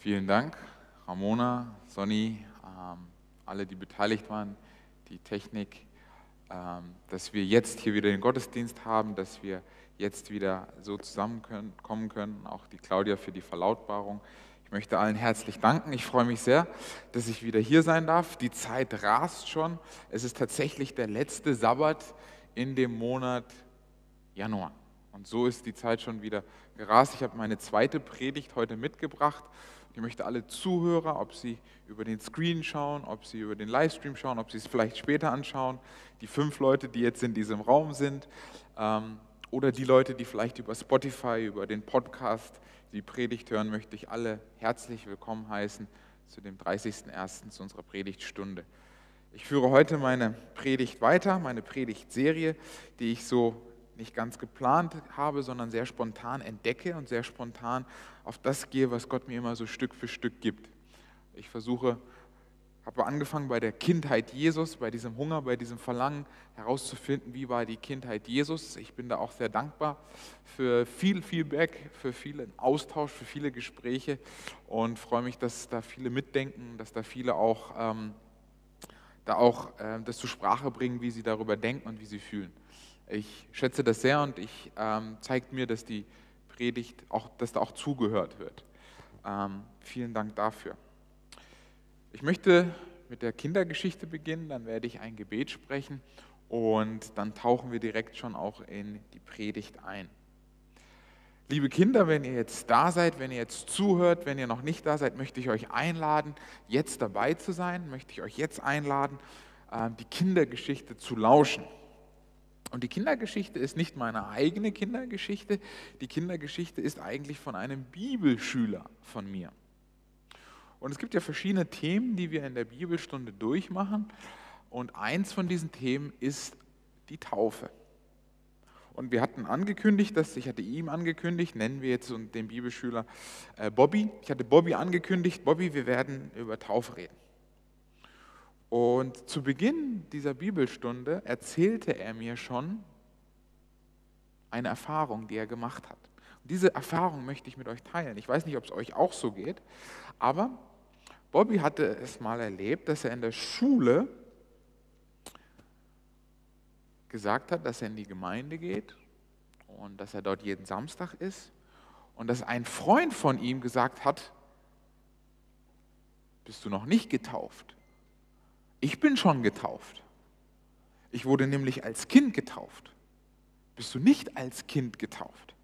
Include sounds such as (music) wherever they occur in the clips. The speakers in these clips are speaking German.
Vielen Dank, Ramona, Sonny, ähm, alle, die beteiligt waren, die Technik, ähm, dass wir jetzt hier wieder den Gottesdienst haben, dass wir jetzt wieder so zusammenkommen können, auch die Claudia für die Verlautbarung. Ich möchte allen herzlich danken. Ich freue mich sehr, dass ich wieder hier sein darf. Die Zeit rast schon. Es ist tatsächlich der letzte Sabbat in dem Monat Januar. Und so ist die Zeit schon wieder gerast. Ich habe meine zweite Predigt heute mitgebracht. Ich möchte alle Zuhörer, ob sie über den Screen schauen, ob sie über den Livestream schauen, ob sie es vielleicht später anschauen, die fünf Leute, die jetzt in diesem Raum sind, ähm, oder die Leute, die vielleicht über Spotify, über den Podcast die Predigt hören, möchte ich alle herzlich willkommen heißen zu dem 30.01. zu unserer Predigtstunde. Ich führe heute meine Predigt weiter, meine Predigtserie, die ich so nicht ganz geplant habe, sondern sehr spontan entdecke und sehr spontan auf das gehe, was Gott mir immer so Stück für Stück gibt. Ich versuche, habe angefangen bei der Kindheit Jesus, bei diesem Hunger, bei diesem Verlangen herauszufinden, wie war die Kindheit Jesus. Ich bin da auch sehr dankbar für viel Feedback, für vielen Austausch, für viele Gespräche und freue mich, dass da viele mitdenken, dass da viele auch ähm, da auch äh, das zur Sprache bringen, wie sie darüber denken und wie sie fühlen. Ich schätze das sehr und ich ähm, zeigt mir, dass die Predigt auch, dass da auch zugehört wird. Ähm, vielen Dank dafür. Ich möchte mit der Kindergeschichte beginnen, dann werde ich ein Gebet sprechen und dann tauchen wir direkt schon auch in die Predigt ein. Liebe Kinder, wenn ihr jetzt da seid, wenn ihr jetzt zuhört, wenn ihr noch nicht da seid, möchte ich euch einladen, jetzt dabei zu sein, möchte ich euch jetzt einladen, ähm, die Kindergeschichte zu lauschen. Und die Kindergeschichte ist nicht meine eigene Kindergeschichte, die Kindergeschichte ist eigentlich von einem Bibelschüler von mir. Und es gibt ja verschiedene Themen, die wir in der Bibelstunde durchmachen. Und eins von diesen Themen ist die Taufe. Und wir hatten angekündigt, dass ich hatte ihm angekündigt, nennen wir jetzt den Bibelschüler äh, Bobby. Ich hatte Bobby angekündigt, Bobby, wir werden über Taufe reden. Und zu Beginn dieser Bibelstunde erzählte er mir schon eine Erfahrung, die er gemacht hat. Und diese Erfahrung möchte ich mit euch teilen. Ich weiß nicht, ob es euch auch so geht, aber Bobby hatte es mal erlebt, dass er in der Schule gesagt hat, dass er in die Gemeinde geht und dass er dort jeden Samstag ist und dass ein Freund von ihm gesagt hat, bist du noch nicht getauft? Ich bin schon getauft. Ich wurde nämlich als Kind getauft. Bist du nicht als Kind getauft?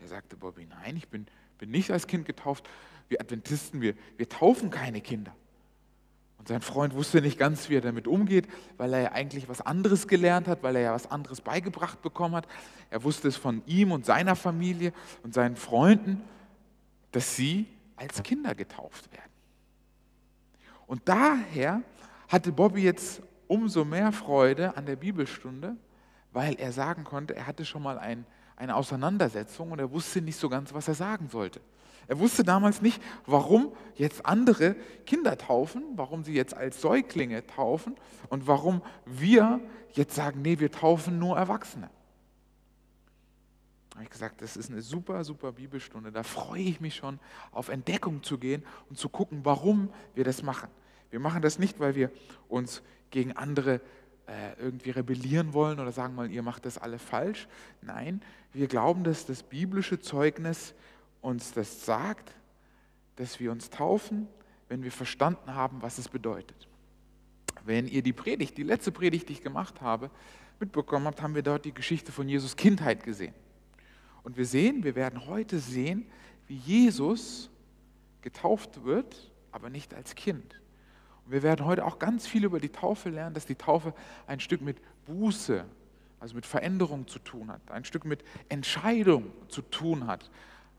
Der sagte Bobby, nein, ich bin, bin nicht als Kind getauft. Wir Adventisten, wir, wir taufen keine Kinder. Und sein Freund wusste nicht ganz, wie er damit umgeht, weil er ja eigentlich was anderes gelernt hat, weil er ja was anderes beigebracht bekommen hat. Er wusste es von ihm und seiner Familie und seinen Freunden, dass sie als Kinder getauft werden. Und daher hatte Bobby jetzt umso mehr Freude an der Bibelstunde, weil er sagen konnte, er hatte schon mal ein, eine Auseinandersetzung und er wusste nicht so ganz, was er sagen sollte. Er wusste damals nicht, warum jetzt andere Kinder taufen, warum sie jetzt als Säuglinge taufen und warum wir jetzt sagen, nee, wir taufen nur Erwachsene. Habe ich gesagt, das ist eine super, super Bibelstunde. Da freue ich mich schon, auf Entdeckung zu gehen und zu gucken, warum wir das machen. Wir machen das nicht, weil wir uns gegen andere äh, irgendwie rebellieren wollen oder sagen mal, ihr macht das alle falsch. Nein, wir glauben, dass das biblische Zeugnis uns das sagt, dass wir uns taufen, wenn wir verstanden haben, was es bedeutet. Wenn ihr die Predigt, die letzte Predigt, die ich gemacht habe, mitbekommen habt, haben wir dort die Geschichte von Jesus Kindheit gesehen. Und wir sehen, wir werden heute sehen, wie Jesus getauft wird, aber nicht als Kind. Und wir werden heute auch ganz viel über die Taufe lernen, dass die Taufe ein Stück mit Buße, also mit Veränderung zu tun hat, ein Stück mit Entscheidung zu tun hat,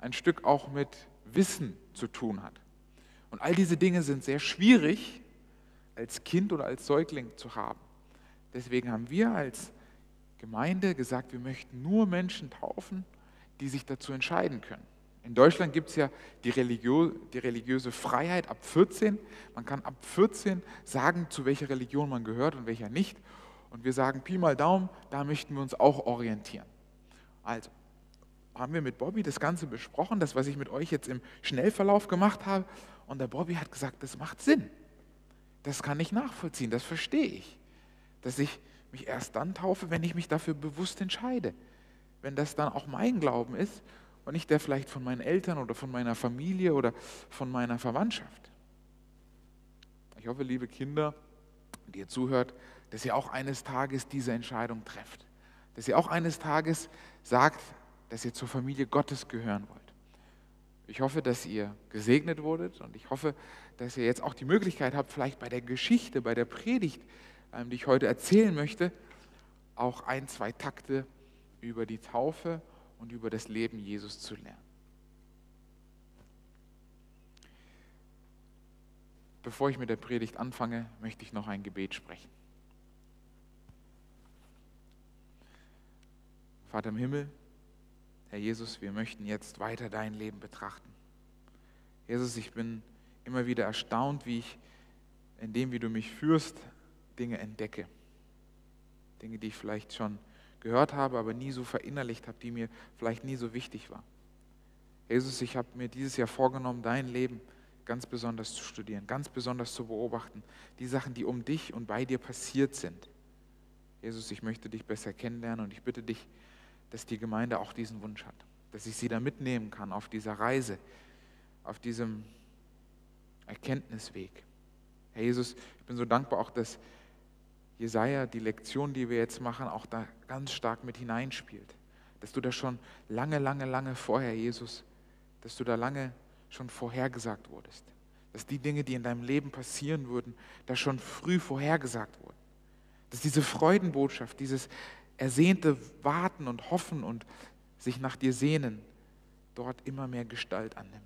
ein Stück auch mit Wissen zu tun hat. Und all diese Dinge sind sehr schwierig als Kind oder als Säugling zu haben. Deswegen haben wir als Gemeinde gesagt, wir möchten nur Menschen taufen, die sich dazu entscheiden können. In Deutschland gibt es ja die, Religio die religiöse Freiheit ab 14. Man kann ab 14 sagen, zu welcher Religion man gehört und welcher nicht. Und wir sagen, Pi mal Daumen, da möchten wir uns auch orientieren. Also, haben wir mit Bobby das Ganze besprochen, das, was ich mit euch jetzt im Schnellverlauf gemacht habe. Und der Bobby hat gesagt, das macht Sinn. Das kann ich nachvollziehen, das verstehe ich. Dass ich mich erst dann taufe, wenn ich mich dafür bewusst entscheide. Wenn das dann auch mein Glauben ist und nicht der vielleicht von meinen Eltern oder von meiner Familie oder von meiner Verwandtschaft. Ich hoffe, liebe Kinder, die ihr zuhört, dass ihr auch eines Tages diese Entscheidung trefft. Dass ihr auch eines Tages sagt, dass ihr zur Familie Gottes gehören wollt. Ich hoffe, dass ihr gesegnet wurdet und ich hoffe, dass ihr jetzt auch die Möglichkeit habt, vielleicht bei der Geschichte, bei der Predigt, ähm, die ich heute erzählen möchte, auch ein, zwei Takte über die Taufe und über das Leben Jesus zu lernen. Bevor ich mit der Predigt anfange, möchte ich noch ein Gebet sprechen. Vater im Himmel, Herr Jesus, wir möchten jetzt weiter dein Leben betrachten. Jesus, ich bin immer wieder erstaunt, wie ich in dem, wie du mich führst, Dinge entdecke. Dinge, die ich vielleicht schon gehört habe, aber nie so verinnerlicht habe, die mir vielleicht nie so wichtig waren. Jesus, ich habe mir dieses Jahr vorgenommen, dein Leben ganz besonders zu studieren, ganz besonders zu beobachten, die Sachen, die um dich und bei dir passiert sind. Jesus, ich möchte dich besser kennenlernen und ich bitte dich, dass die Gemeinde auch diesen Wunsch hat, dass ich sie da mitnehmen kann auf dieser Reise, auf diesem Erkenntnisweg. Herr Jesus, ich bin so dankbar auch, dass Jesaja die Lektion, die wir jetzt machen, auch da ganz stark mit hineinspielt. Dass du da schon lange, lange, lange vorher, Jesus, dass du da lange schon vorhergesagt wurdest. Dass die Dinge, die in deinem Leben passieren würden, da schon früh vorhergesagt wurden. Dass diese Freudenbotschaft, dieses ersehnte Warten und Hoffen und sich nach dir sehnen, dort immer mehr Gestalt annimmt.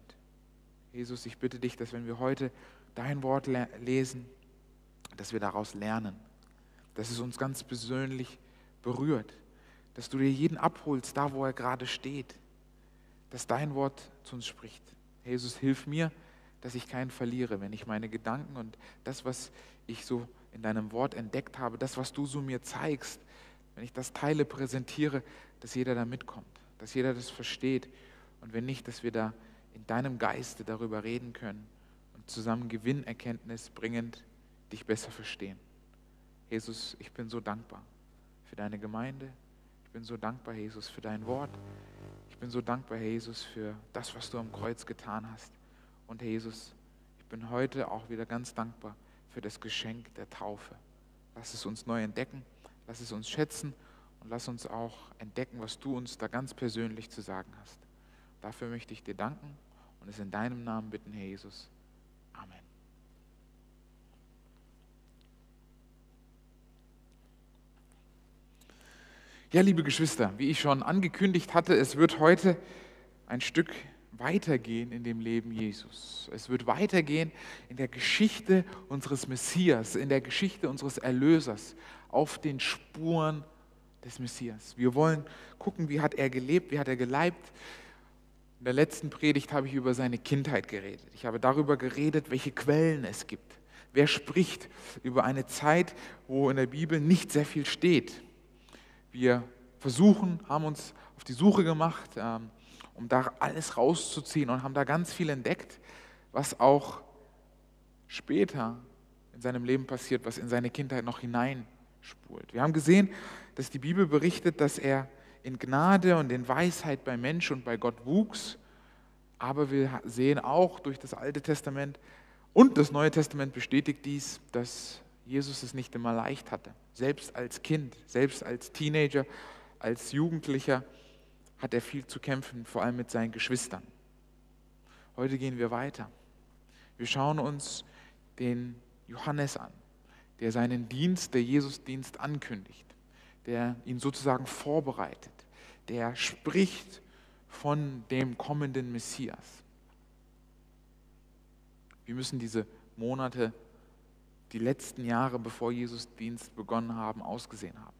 Jesus, ich bitte dich, dass wenn wir heute dein Wort lesen, dass wir daraus lernen, dass es uns ganz persönlich berührt, dass du dir jeden abholst, da wo er gerade steht, dass dein Wort zu uns spricht. Jesus, hilf mir, dass ich keinen verliere, wenn ich meine Gedanken und das, was ich so in deinem Wort entdeckt habe, das, was du so mir zeigst, wenn ich das teile, präsentiere, dass jeder da mitkommt, dass jeder das versteht und wenn nicht, dass wir da in deinem Geiste darüber reden können und zusammen Gewinnerkenntnis bringend dich besser verstehen. Jesus, ich bin so dankbar für deine Gemeinde. Ich bin so dankbar, Jesus, für dein Wort. Ich bin so dankbar, Jesus, für das, was du am Kreuz getan hast. Und Jesus, ich bin heute auch wieder ganz dankbar für das Geschenk der Taufe. Lass es uns neu entdecken, lass es uns schätzen und lass uns auch entdecken, was du uns da ganz persönlich zu sagen hast. Dafür möchte ich dir danken und es in deinem Namen bitten, Herr Jesus. Amen. Ja, liebe Geschwister, wie ich schon angekündigt hatte, es wird heute ein Stück weitergehen in dem Leben Jesus. Es wird weitergehen in der Geschichte unseres Messias, in der Geschichte unseres Erlösers, auf den Spuren des Messias. Wir wollen gucken, wie hat er gelebt, wie hat er geleibt. In der letzten Predigt habe ich über seine Kindheit geredet. Ich habe darüber geredet, welche Quellen es gibt. Wer spricht über eine Zeit, wo in der Bibel nicht sehr viel steht? Wir versuchen, haben uns auf die Suche gemacht, ähm, um da alles rauszuziehen und haben da ganz viel entdeckt, was auch später in seinem Leben passiert, was in seine Kindheit noch hineinspult. Wir haben gesehen, dass die Bibel berichtet, dass er in Gnade und in Weisheit bei Mensch und bei Gott wuchs, aber wir sehen auch durch das Alte Testament und das Neue Testament bestätigt dies, dass Jesus es nicht immer leicht hatte. Selbst als Kind, selbst als Teenager, als Jugendlicher hat er viel zu kämpfen, vor allem mit seinen Geschwistern. Heute gehen wir weiter. Wir schauen uns den Johannes an, der seinen Dienst, der Jesusdienst ankündigt, der ihn sozusagen vorbereitet, der spricht von dem kommenden Messias. Wir müssen diese Monate die letzten Jahre, bevor Jesus Dienst begonnen haben, ausgesehen haben?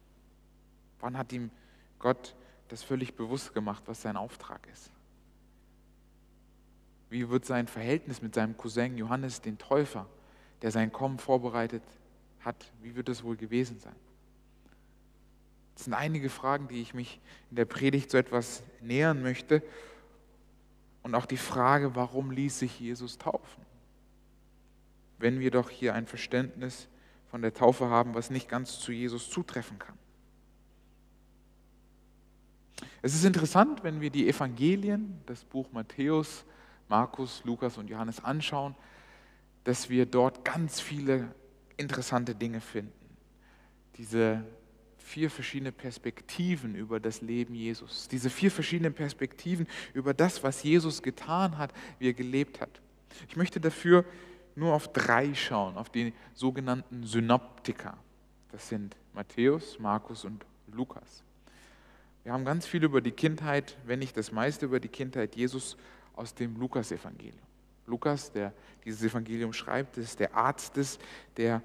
Wann hat ihm Gott das völlig bewusst gemacht, was sein Auftrag ist? Wie wird sein Verhältnis mit seinem Cousin Johannes den Täufer, der sein Kommen vorbereitet hat, wie wird es wohl gewesen sein? Das sind einige Fragen, die ich mich in der Predigt so etwas nähern möchte. Und auch die Frage, warum ließ sich Jesus taufen? Wenn wir doch hier ein Verständnis von der Taufe haben, was nicht ganz zu Jesus zutreffen kann. Es ist interessant, wenn wir die Evangelien, das Buch Matthäus, Markus, Lukas und Johannes anschauen, dass wir dort ganz viele interessante Dinge finden. Diese vier verschiedene Perspektiven über das Leben Jesus. Diese vier verschiedenen Perspektiven über das, was Jesus getan hat, wie er gelebt hat. Ich möchte dafür nur auf drei schauen, auf die sogenannten Synoptiker. Das sind Matthäus, Markus und Lukas. Wir haben ganz viel über die Kindheit, wenn nicht das meiste über die Kindheit Jesus aus dem Lukas-Evangelium. Lukas, der dieses Evangelium schreibt, ist der Arzt, ist, der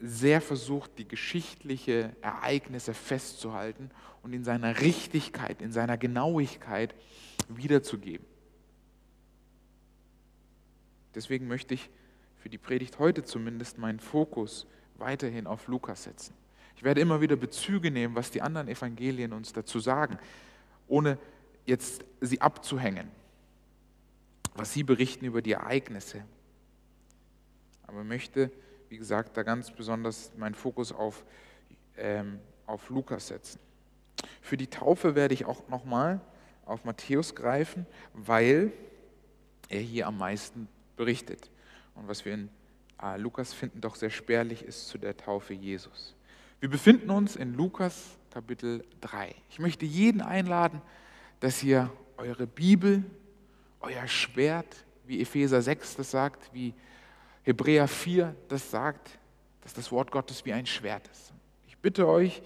sehr versucht, die geschichtlichen Ereignisse festzuhalten und in seiner Richtigkeit, in seiner Genauigkeit wiederzugeben. Deswegen möchte ich für die Predigt heute zumindest meinen Fokus weiterhin auf Lukas setzen. Ich werde immer wieder Bezüge nehmen, was die anderen Evangelien uns dazu sagen, ohne jetzt sie abzuhängen, was sie berichten über die Ereignisse. Aber möchte wie gesagt, da ganz besonders meinen Fokus auf, ähm, auf Lukas setzen. Für die Taufe werde ich auch nochmal auf Matthäus greifen, weil er hier am meisten berichtet. Und was wir in äh, Lukas finden, doch sehr spärlich ist zu der Taufe Jesus. Wir befinden uns in Lukas Kapitel 3. Ich möchte jeden einladen, dass ihr eure Bibel, euer Schwert, wie Epheser 6 das sagt, wie Hebräer 4, das sagt, dass das Wort Gottes wie ein Schwert ist. Ich bitte euch,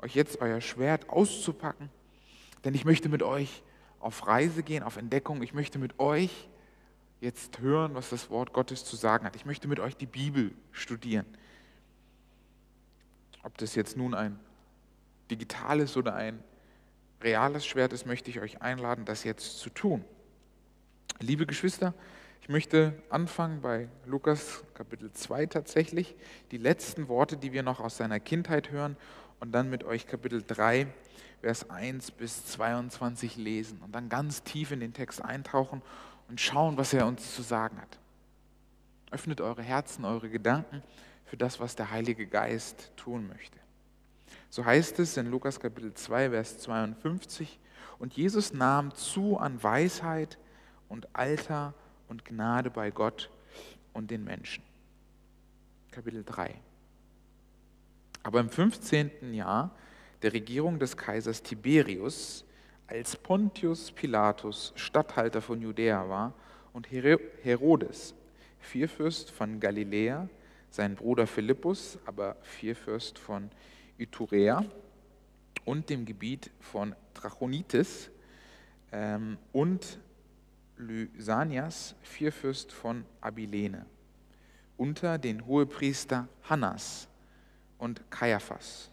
euch jetzt euer Schwert auszupacken, denn ich möchte mit euch auf Reise gehen, auf Entdeckung. Ich möchte mit euch jetzt hören, was das Wort Gottes zu sagen hat. Ich möchte mit euch die Bibel studieren. Ob das jetzt nun ein digitales oder ein reales Schwert ist, möchte ich euch einladen, das jetzt zu tun. Liebe Geschwister, ich möchte anfangen bei Lukas Kapitel 2 tatsächlich, die letzten Worte, die wir noch aus seiner Kindheit hören und dann mit euch Kapitel 3, Vers 1 bis 22 lesen und dann ganz tief in den Text eintauchen und schauen, was er uns zu sagen hat. Öffnet eure Herzen, eure Gedanken für das, was der Heilige Geist tun möchte. So heißt es in Lukas Kapitel 2, Vers 52, und Jesus nahm zu an Weisheit und Alter und Gnade bei Gott und den Menschen. Kapitel 3. Aber im 15. Jahr der Regierung des Kaisers Tiberius, als Pontius Pilatus Statthalter von Judäa war und Herodes, Vierfürst von Galiläa, sein Bruder Philippus, aber Vierfürst von Iturea und dem Gebiet von Trachonitis ähm, und Lysanias, Vierfürst von Abilene, unter den Hohepriester Hannas und Kaiaphas.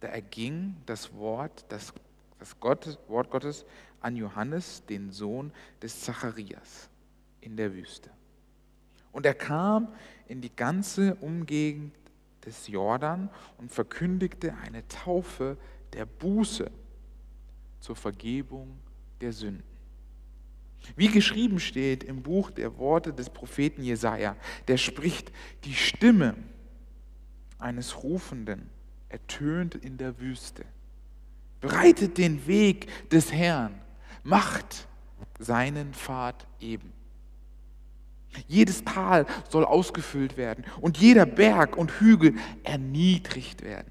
Da erging das Wort, das, das Wort Gottes an Johannes, den Sohn des Zacharias, in der Wüste. Und er kam in die ganze Umgegend des Jordan und verkündigte eine Taufe der Buße zur Vergebung der Sünden. Wie geschrieben steht im Buch der Worte des Propheten Jesaja, der spricht, die Stimme eines Rufenden ertönt in der Wüste. Breitet den Weg des Herrn, macht seinen Pfad eben. Jedes Tal soll ausgefüllt werden und jeder Berg und Hügel erniedrigt werden.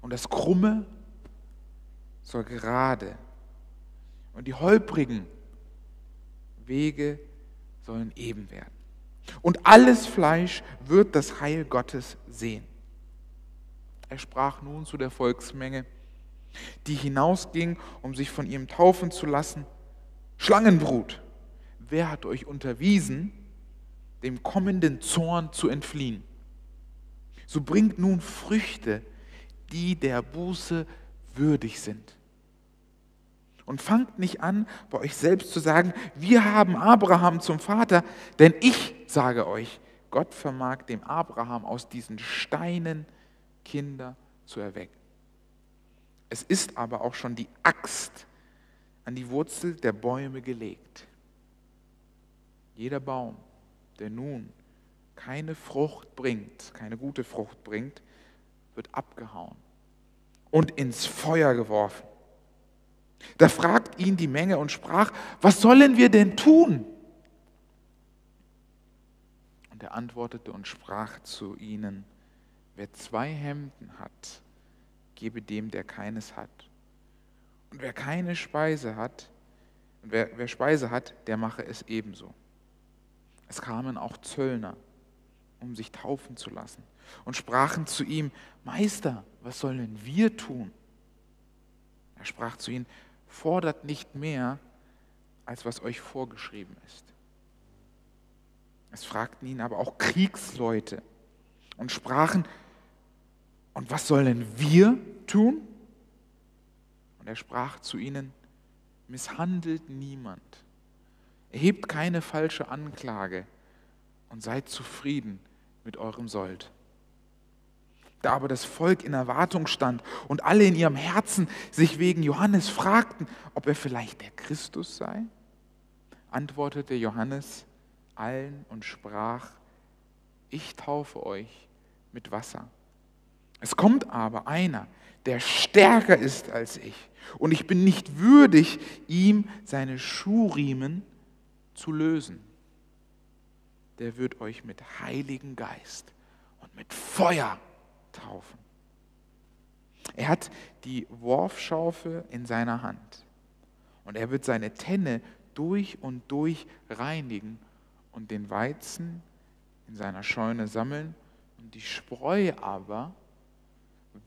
Und das Krumme soll gerade und die Holprigen Wege sollen eben werden. Und alles Fleisch wird das Heil Gottes sehen. Er sprach nun zu der Volksmenge, die hinausging, um sich von ihm taufen zu lassen. Schlangenbrut, wer hat euch unterwiesen, dem kommenden Zorn zu entfliehen? So bringt nun Früchte, die der Buße würdig sind. Und fangt nicht an, bei euch selbst zu sagen, wir haben Abraham zum Vater, denn ich sage euch, Gott vermag dem Abraham aus diesen Steinen Kinder zu erwecken. Es ist aber auch schon die Axt an die Wurzel der Bäume gelegt. Jeder Baum, der nun keine Frucht bringt, keine gute Frucht bringt, wird abgehauen und ins Feuer geworfen. Da fragt ihn die Menge und sprach, was sollen wir denn tun? Und er antwortete und sprach zu ihnen, wer zwei Hemden hat, gebe dem, der keines hat. Und wer keine Speise hat, wer, wer Speise hat, der mache es ebenso. Es kamen auch Zöllner, um sich taufen zu lassen, und sprachen zu ihm, Meister, was sollen wir tun? Er sprach zu ihnen, fordert nicht mehr, als was euch vorgeschrieben ist. Es fragten ihn aber auch Kriegsleute und sprachen, und was sollen wir tun? Und er sprach zu ihnen, misshandelt niemand, erhebt keine falsche Anklage und seid zufrieden mit eurem Sold. Da aber das Volk in Erwartung stand und alle in ihrem Herzen sich wegen Johannes fragten, ob er vielleicht der Christus sei, antwortete Johannes allen und sprach, ich taufe euch mit Wasser. Es kommt aber einer, der stärker ist als ich, und ich bin nicht würdig, ihm seine Schuhriemen zu lösen. Der wird euch mit Heiligen Geist und mit Feuer taufen. Er hat die Worfschaufel in seiner Hand und er wird seine Tenne durch und durch reinigen und den Weizen in seiner Scheune sammeln und die Spreu aber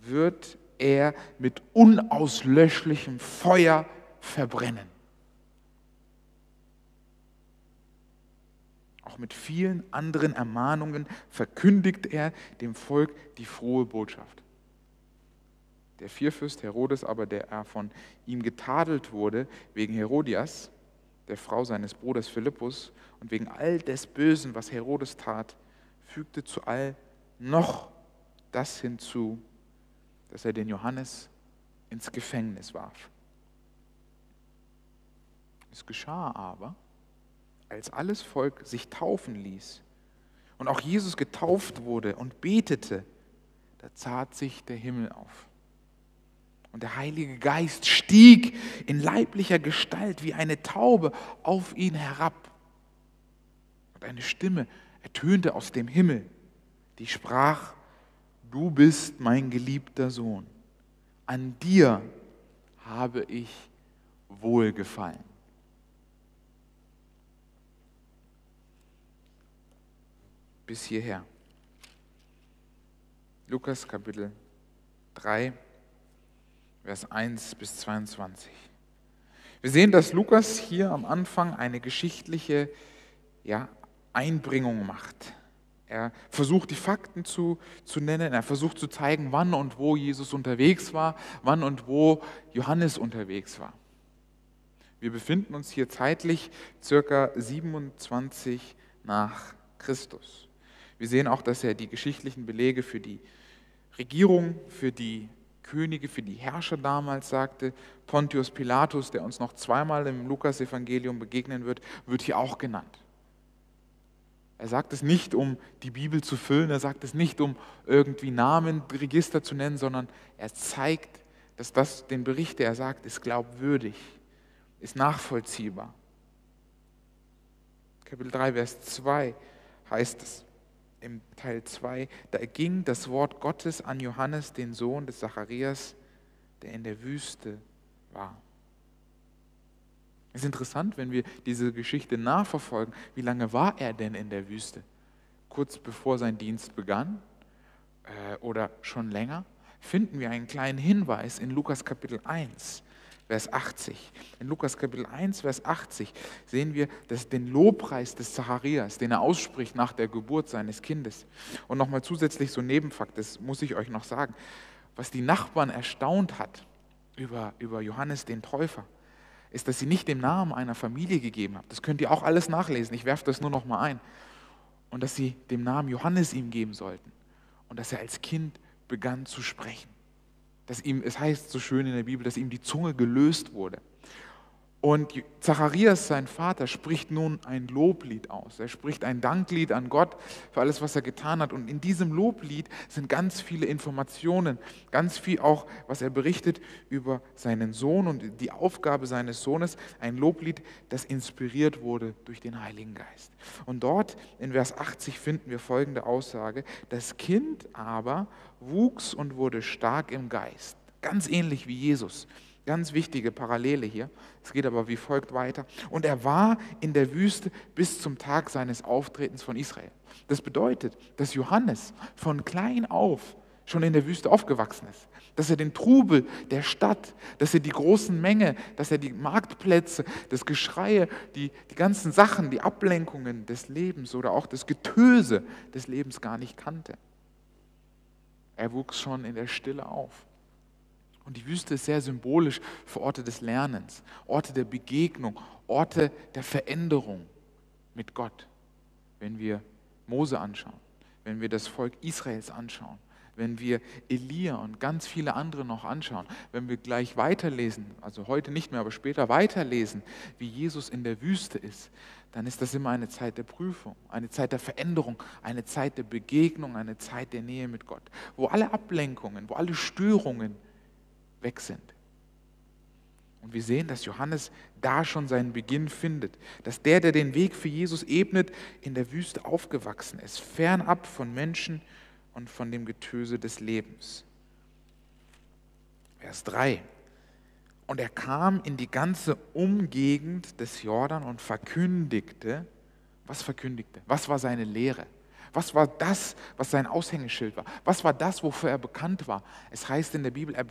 wird er mit unauslöschlichem Feuer verbrennen. Auch mit vielen anderen Ermahnungen verkündigt er dem Volk die frohe Botschaft. Der Vierfürst Herodes aber, der er von ihm getadelt wurde wegen Herodias, der Frau seines Bruders Philippus, und wegen all des Bösen, was Herodes tat, fügte zu all noch das hinzu, dass er den Johannes ins Gefängnis warf. Es geschah aber, als alles Volk sich taufen ließ und auch Jesus getauft wurde und betete, da zart sich der Himmel auf. Und der Heilige Geist stieg in leiblicher Gestalt wie eine Taube auf ihn herab. Und eine Stimme ertönte aus dem Himmel, die sprach, du bist mein geliebter Sohn, an dir habe ich wohlgefallen. Bis hierher. Lukas Kapitel 3, Vers 1 bis 22. Wir sehen, dass Lukas hier am Anfang eine geschichtliche ja, Einbringung macht. Er versucht die Fakten zu, zu nennen, er versucht zu zeigen, wann und wo Jesus unterwegs war, wann und wo Johannes unterwegs war. Wir befinden uns hier zeitlich circa 27 nach Christus. Wir sehen auch, dass er die geschichtlichen Belege für die Regierung, für die Könige, für die Herrscher damals sagte. Pontius Pilatus, der uns noch zweimal im Lukas-Evangelium begegnen wird, wird hier auch genannt. Er sagt es nicht, um die Bibel zu füllen, er sagt es nicht, um irgendwie Namen, Register zu nennen, sondern er zeigt, dass das, den Bericht, der er sagt, ist glaubwürdig, ist nachvollziehbar. Kapitel 3, Vers 2 heißt es im Teil 2, da ging das Wort Gottes an Johannes, den Sohn des Zacharias, der in der Wüste war. Es ist interessant, wenn wir diese Geschichte nachverfolgen. Wie lange war er denn in der Wüste? Kurz bevor sein Dienst begann äh, oder schon länger? Finden wir einen kleinen Hinweis in Lukas Kapitel 1, Vers 80. In Lukas Kapitel 1, Vers 80 sehen wir dass den Lobpreis des Zacharias, den er ausspricht nach der Geburt seines Kindes. Und nochmal zusätzlich so Nebenfakt, das muss ich euch noch sagen, was die Nachbarn erstaunt hat über, über Johannes den Täufer ist, dass sie nicht den Namen einer Familie gegeben haben. Das könnt ihr auch alles nachlesen. Ich werfe das nur noch mal ein. Und dass sie dem Namen Johannes ihm geben sollten. Und dass er als Kind begann zu sprechen. dass ihm, es heißt so schön in der Bibel, dass ihm die Zunge gelöst wurde. Und Zacharias, sein Vater, spricht nun ein Loblied aus. Er spricht ein Danklied an Gott für alles, was er getan hat. Und in diesem Loblied sind ganz viele Informationen, ganz viel auch, was er berichtet über seinen Sohn und die Aufgabe seines Sohnes. Ein Loblied, das inspiriert wurde durch den Heiligen Geist. Und dort in Vers 80 finden wir folgende Aussage. Das Kind aber wuchs und wurde stark im Geist. Ganz ähnlich wie Jesus. Ganz wichtige Parallele hier. Es geht aber wie folgt weiter. Und er war in der Wüste bis zum Tag seines Auftretens von Israel. Das bedeutet, dass Johannes von klein auf schon in der Wüste aufgewachsen ist. Dass er den Trubel der Stadt, dass er die großen Menge, dass er die Marktplätze, das Geschreie, die, die ganzen Sachen, die Ablenkungen des Lebens oder auch das Getöse des Lebens gar nicht kannte. Er wuchs schon in der Stille auf. Und die Wüste ist sehr symbolisch für Orte des Lernens, Orte der Begegnung, Orte der Veränderung mit Gott. Wenn wir Mose anschauen, wenn wir das Volk Israels anschauen, wenn wir Elia und ganz viele andere noch anschauen, wenn wir gleich weiterlesen, also heute nicht mehr, aber später weiterlesen, wie Jesus in der Wüste ist, dann ist das immer eine Zeit der Prüfung, eine Zeit der Veränderung, eine Zeit der Begegnung, eine Zeit der Nähe mit Gott, wo alle Ablenkungen, wo alle Störungen weg sind. Und wir sehen, dass Johannes da schon seinen Beginn findet, dass der, der den Weg für Jesus ebnet, in der Wüste aufgewachsen ist, fernab von Menschen und von dem Getöse des Lebens. Vers 3. Und er kam in die ganze Umgegend des Jordan und verkündigte, was verkündigte? Was war seine Lehre? Was war das, was sein Aushängeschild war? Was war das, wofür er bekannt war? Es heißt in der Bibel, er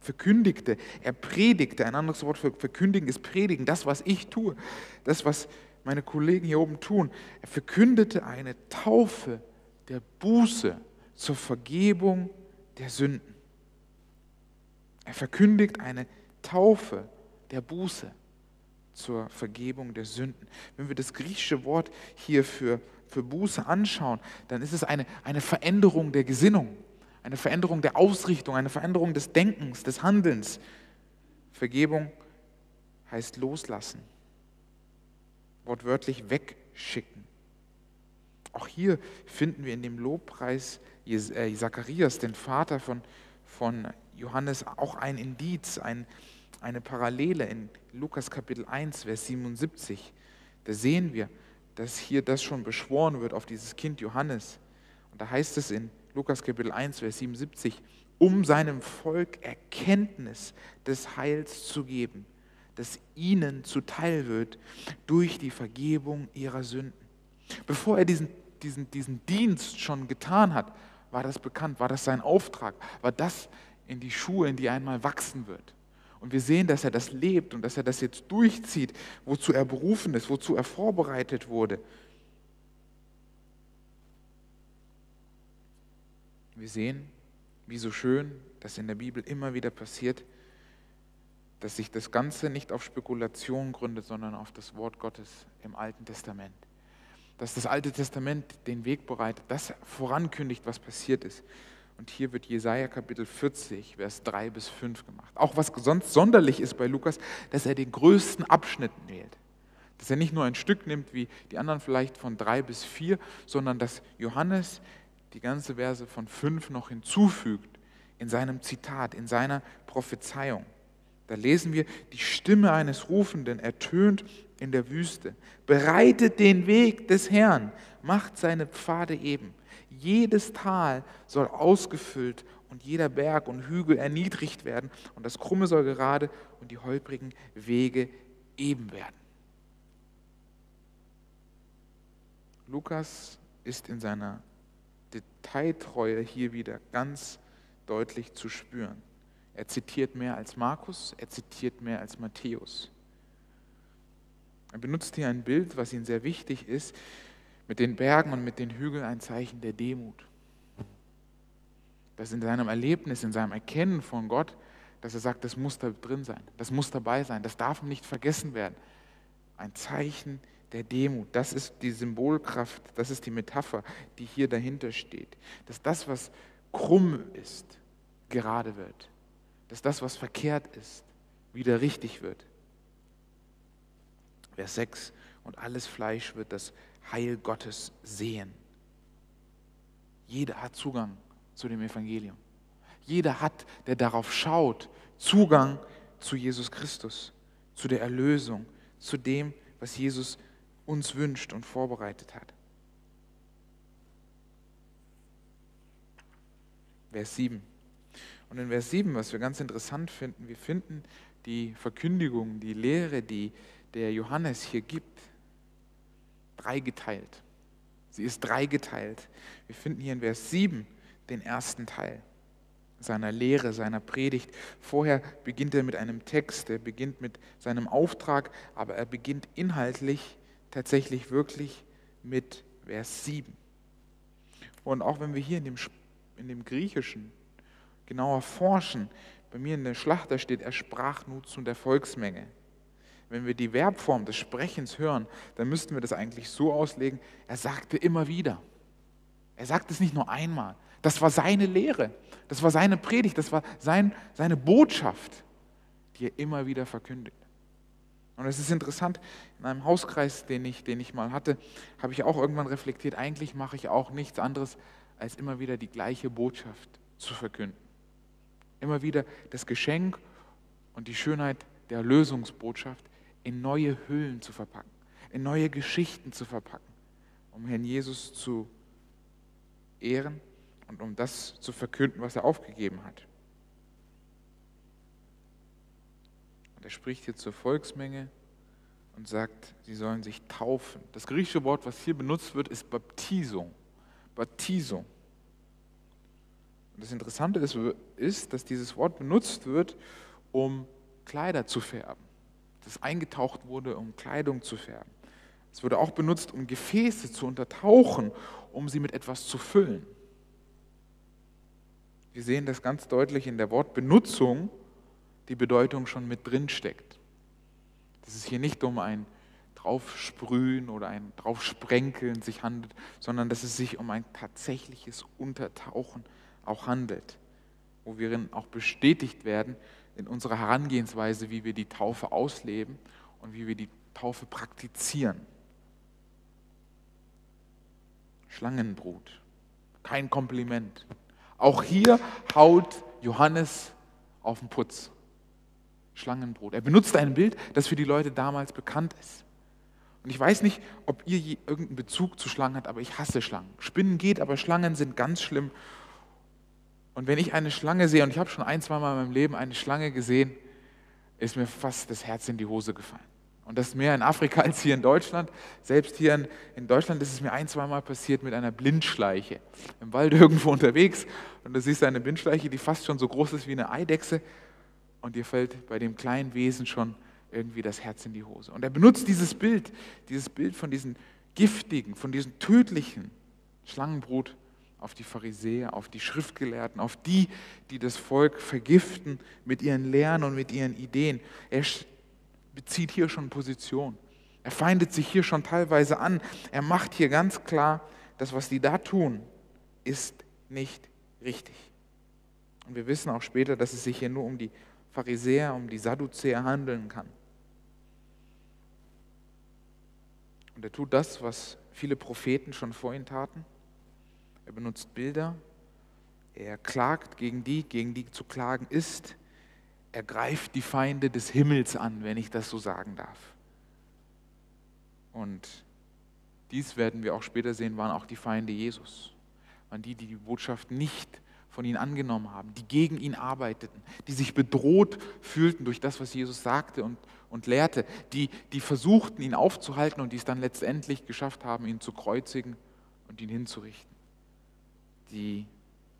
verkündigte, er predigte. Ein anderes Wort für verkündigen ist predigen. Das, was ich tue, das, was meine Kollegen hier oben tun. Er verkündete eine Taufe der Buße zur Vergebung der Sünden. Er verkündigt eine Taufe der Buße zur Vergebung der Sünden. Wenn wir das griechische Wort hier für, für Buße anschauen, dann ist es eine, eine Veränderung der Gesinnung eine Veränderung der Ausrichtung, eine Veränderung des Denkens, des Handelns. Vergebung heißt loslassen, wortwörtlich wegschicken. Auch hier finden wir in dem Lobpreis äh, Zacharias, den Vater von, von Johannes, auch ein Indiz, ein, eine Parallele in Lukas Kapitel 1, Vers 77. Da sehen wir, dass hier das schon beschworen wird auf dieses Kind Johannes. Und da heißt es in Lukas Kapitel 1, Vers 77, um seinem Volk Erkenntnis des Heils zu geben, das ihnen zuteil wird durch die Vergebung ihrer Sünden. Bevor er diesen, diesen, diesen Dienst schon getan hat, war das bekannt, war das sein Auftrag, war das in die Schuhe, in die er einmal wachsen wird. Und wir sehen, dass er das lebt und dass er das jetzt durchzieht, wozu er berufen ist, wozu er vorbereitet wurde. Wir sehen, wie so schön das in der Bibel immer wieder passiert, dass sich das Ganze nicht auf Spekulation gründet, sondern auf das Wort Gottes im Alten Testament. Dass das Alte Testament den Weg bereitet, das vorankündigt, was passiert ist. Und hier wird Jesaja Kapitel 40, Vers 3 bis 5 gemacht. Auch was sonst sonderlich ist bei Lukas, dass er den größten Abschnitt wählt. Dass er nicht nur ein Stück nimmt wie die anderen vielleicht von 3 bis 4, sondern dass Johannes die ganze Verse von 5 noch hinzufügt in seinem Zitat, in seiner Prophezeiung. Da lesen wir, die Stimme eines Rufenden ertönt in der Wüste. Bereitet den Weg des Herrn, macht seine Pfade eben. Jedes Tal soll ausgefüllt und jeder Berg und Hügel erniedrigt werden und das Krumme soll gerade und die holprigen Wege eben werden. Lukas ist in seiner Detailtreue hier wieder ganz deutlich zu spüren. Er zitiert mehr als Markus, er zitiert mehr als Matthäus. Er benutzt hier ein Bild, was ihm sehr wichtig ist, mit den Bergen und mit den Hügeln ein Zeichen der Demut. Das in seinem Erlebnis, in seinem Erkennen von Gott, dass er sagt, das muss da drin sein, das muss dabei sein, das darf nicht vergessen werden. Ein Zeichen der der Demut. Das ist die Symbolkraft, das ist die Metapher, die hier dahinter steht. Dass das, was krumm ist, gerade wird. dass das, was verkehrt ist, wieder richtig wird. Vers 6, und alles Fleisch wird das Heil Gottes sehen. Jeder hat Zugang zu dem Evangelium. Jeder hat, der darauf schaut, Zugang zu Jesus Christus, zu der Erlösung, zu dem, was Jesus uns wünscht und vorbereitet hat. Vers 7. Und in Vers 7, was wir ganz interessant finden, wir finden die Verkündigung, die Lehre, die der Johannes hier gibt, dreigeteilt. Sie ist dreigeteilt. Wir finden hier in Vers 7 den ersten Teil seiner Lehre, seiner Predigt. Vorher beginnt er mit einem Text, er beginnt mit seinem Auftrag, aber er beginnt inhaltlich tatsächlich wirklich mit Vers 7. Und auch wenn wir hier in dem, in dem Griechischen genauer forschen, bei mir in der Schlachter steht, er sprach nur zu der Volksmenge. Wenn wir die Verbform des Sprechens hören, dann müssten wir das eigentlich so auslegen, er sagte immer wieder. Er sagt es nicht nur einmal. Das war seine Lehre, das war seine Predigt, das war sein, seine Botschaft, die er immer wieder verkündigt. Und es ist interessant, in einem Hauskreis, den ich, den ich mal hatte, habe ich auch irgendwann reflektiert, eigentlich mache ich auch nichts anderes, als immer wieder die gleiche Botschaft zu verkünden. Immer wieder das Geschenk und die Schönheit der Lösungsbotschaft in neue Hüllen zu verpacken, in neue Geschichten zu verpacken, um Herrn Jesus zu ehren und um das zu verkünden, was er aufgegeben hat. Er spricht hier zur Volksmenge und sagt, sie sollen sich taufen. Das griechische Wort, was hier benutzt wird, ist Baptisung. Baptisung. Und das Interessante ist, ist, dass dieses Wort benutzt wird, um Kleider zu färben. Das eingetaucht wurde, um Kleidung zu färben. Es wurde auch benutzt, um Gefäße zu untertauchen, um sie mit etwas zu füllen. Wir sehen das ganz deutlich in der Wortbenutzung, die Bedeutung schon mit drin steckt. Dass es hier nicht um ein Draufsprühen oder ein Draufsprenkeln sich handelt, sondern dass es sich um ein tatsächliches Untertauchen auch handelt, wo wir auch bestätigt werden in unserer Herangehensweise, wie wir die Taufe ausleben und wie wir die Taufe praktizieren. Schlangenbrut, kein Kompliment. Auch hier haut Johannes auf den Putz. Schlangenbrot. Er benutzt ein Bild, das für die Leute damals bekannt ist. Und ich weiß nicht, ob ihr irgendeinen Bezug zu Schlangen habt, aber ich hasse Schlangen. Spinnen geht, aber Schlangen sind ganz schlimm. Und wenn ich eine Schlange sehe, und ich habe schon ein, zwei Mal in meinem Leben eine Schlange gesehen, ist mir fast das Herz in die Hose gefallen. Und das mehr in Afrika (laughs) als hier in Deutschland. Selbst hier in, in Deutschland ist es mir ein, zwei Mal passiert mit einer Blindschleiche. Im Wald (laughs) irgendwo unterwegs und du siehst eine Blindschleiche, die fast schon so groß ist wie eine Eidechse und dir fällt bei dem kleinen Wesen schon irgendwie das Herz in die Hose. Und er benutzt dieses Bild, dieses Bild von diesen giftigen, von diesen tödlichen Schlangenbrut auf die Pharisäer, auf die Schriftgelehrten, auf die, die das Volk vergiften mit ihren Lehren und mit ihren Ideen. Er bezieht hier schon Position. Er feindet sich hier schon teilweise an. Er macht hier ganz klar, das, was die da tun, ist nicht richtig. Und wir wissen auch später, dass es sich hier nur um die Pharisäer, um die Sadduzäer handeln kann. Und er tut das, was viele Propheten schon vor ihm taten er benutzt Bilder, er klagt gegen die, gegen die zu klagen ist. Er greift die Feinde des Himmels an, wenn ich das so sagen darf. Und dies werden wir auch später sehen, waren auch die Feinde Jesus. Waren die, die die Botschaft nicht von ihnen angenommen haben, die gegen ihn arbeiteten, die sich bedroht fühlten durch das, was Jesus sagte und, und lehrte, die, die versuchten, ihn aufzuhalten und die es dann letztendlich geschafft haben, ihn zu kreuzigen und ihn hinzurichten die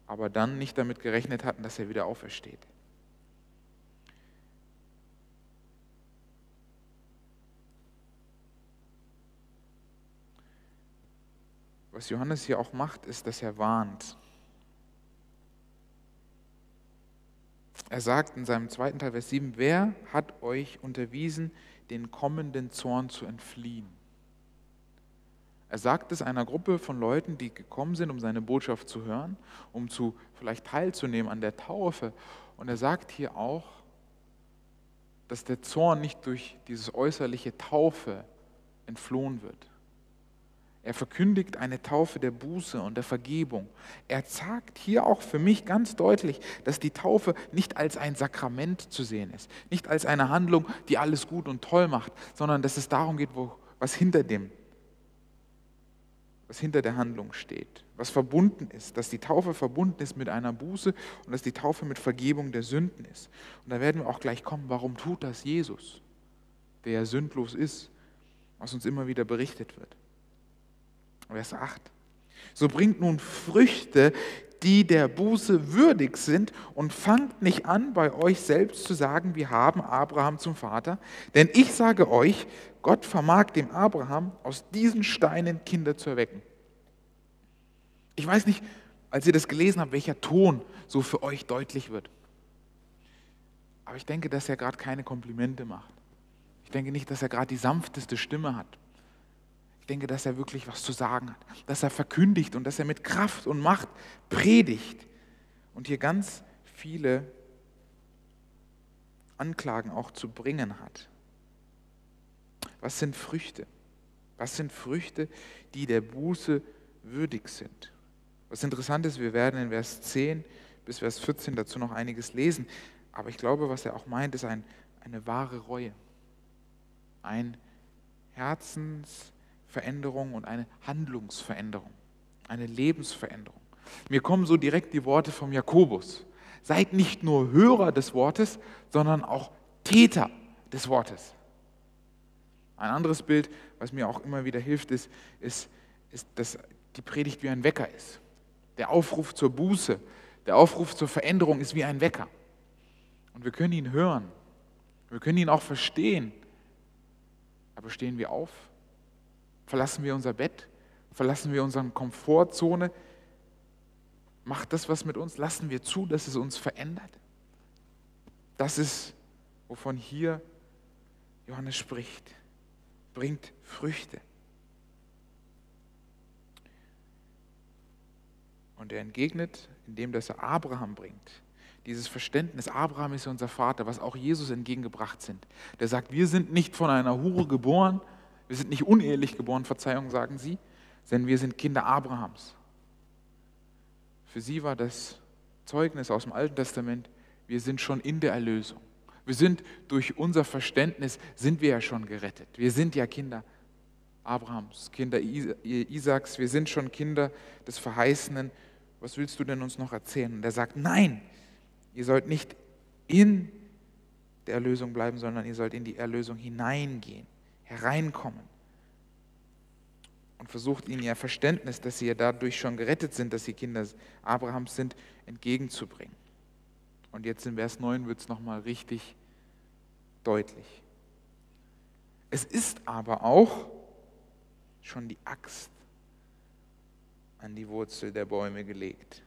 aber dann nicht damit gerechnet hatten, dass er wieder aufersteht. Was Johannes hier auch macht, ist, dass er warnt. Er sagt in seinem zweiten Teil, Vers 7, wer hat euch unterwiesen, den kommenden Zorn zu entfliehen? Er sagt es einer Gruppe von Leuten, die gekommen sind, um seine Botschaft zu hören, um zu vielleicht teilzunehmen an der Taufe Und er sagt hier auch, dass der Zorn nicht durch dieses äußerliche Taufe entflohen wird. Er verkündigt eine Taufe der Buße und der Vergebung. Er sagt hier auch für mich ganz deutlich, dass die Taufe nicht als ein Sakrament zu sehen ist, nicht als eine Handlung, die alles gut und toll macht, sondern dass es darum geht, wo, was hinter dem, was hinter der Handlung steht, was verbunden ist, dass die Taufe verbunden ist mit einer Buße und dass die Taufe mit Vergebung der Sünden ist. Und da werden wir auch gleich kommen, warum tut das Jesus, der ja sündlos ist, was uns immer wieder berichtet wird. Vers 8. So bringt nun Früchte, die der Buße würdig sind und fangt nicht an, bei euch selbst zu sagen, wir haben Abraham zum Vater. Denn ich sage euch, Gott vermag dem Abraham aus diesen Steinen Kinder zu erwecken. Ich weiß nicht, als ihr das gelesen habt, welcher Ton so für euch deutlich wird. Aber ich denke, dass er gerade keine Komplimente macht. Ich denke nicht, dass er gerade die sanfteste Stimme hat denke, dass er wirklich was zu sagen hat, dass er verkündigt und dass er mit Kraft und Macht predigt und hier ganz viele Anklagen auch zu bringen hat. Was sind Früchte? Was sind Früchte, die der Buße würdig sind? Was interessant ist, wir werden in Vers 10 bis Vers 14 dazu noch einiges lesen, aber ich glaube, was er auch meint, ist ein, eine wahre Reue, ein Herzens Veränderung und eine Handlungsveränderung, eine Lebensveränderung. Mir kommen so direkt die Worte vom Jakobus. Seid nicht nur Hörer des Wortes, sondern auch Täter des Wortes. Ein anderes Bild, was mir auch immer wieder hilft, ist, ist, ist dass die Predigt wie ein Wecker ist. Der Aufruf zur Buße, der Aufruf zur Veränderung ist wie ein Wecker. Und wir können ihn hören, wir können ihn auch verstehen. Aber stehen wir auf Verlassen wir unser Bett? Verlassen wir unsere Komfortzone? Macht das was mit uns? Lassen wir zu, dass es uns verändert? Das ist, wovon hier Johannes spricht. Bringt Früchte. Und er entgegnet, indem dass er Abraham bringt. Dieses Verständnis, Abraham ist unser Vater, was auch Jesus entgegengebracht sind. Der sagt, wir sind nicht von einer Hure geboren, wir sind nicht unehelich geboren, Verzeihung sagen sie, denn wir sind Kinder Abrahams. Für sie war das Zeugnis aus dem Alten Testament, wir sind schon in der Erlösung. Wir sind durch unser Verständnis, sind wir ja schon gerettet. Wir sind ja Kinder Abrahams, Kinder Isaaks, wir sind schon Kinder des Verheißenen. Was willst du denn uns noch erzählen? Und er sagt, nein, ihr sollt nicht in der Erlösung bleiben, sondern ihr sollt in die Erlösung hineingehen hereinkommen. Und versucht ihnen ihr Verständnis, dass sie ja dadurch schon gerettet sind, dass sie Kinder Abrahams sind, entgegenzubringen. Und jetzt in Vers 9 wird es nochmal richtig deutlich. Es ist aber auch schon die Axt an die Wurzel der Bäume gelegt.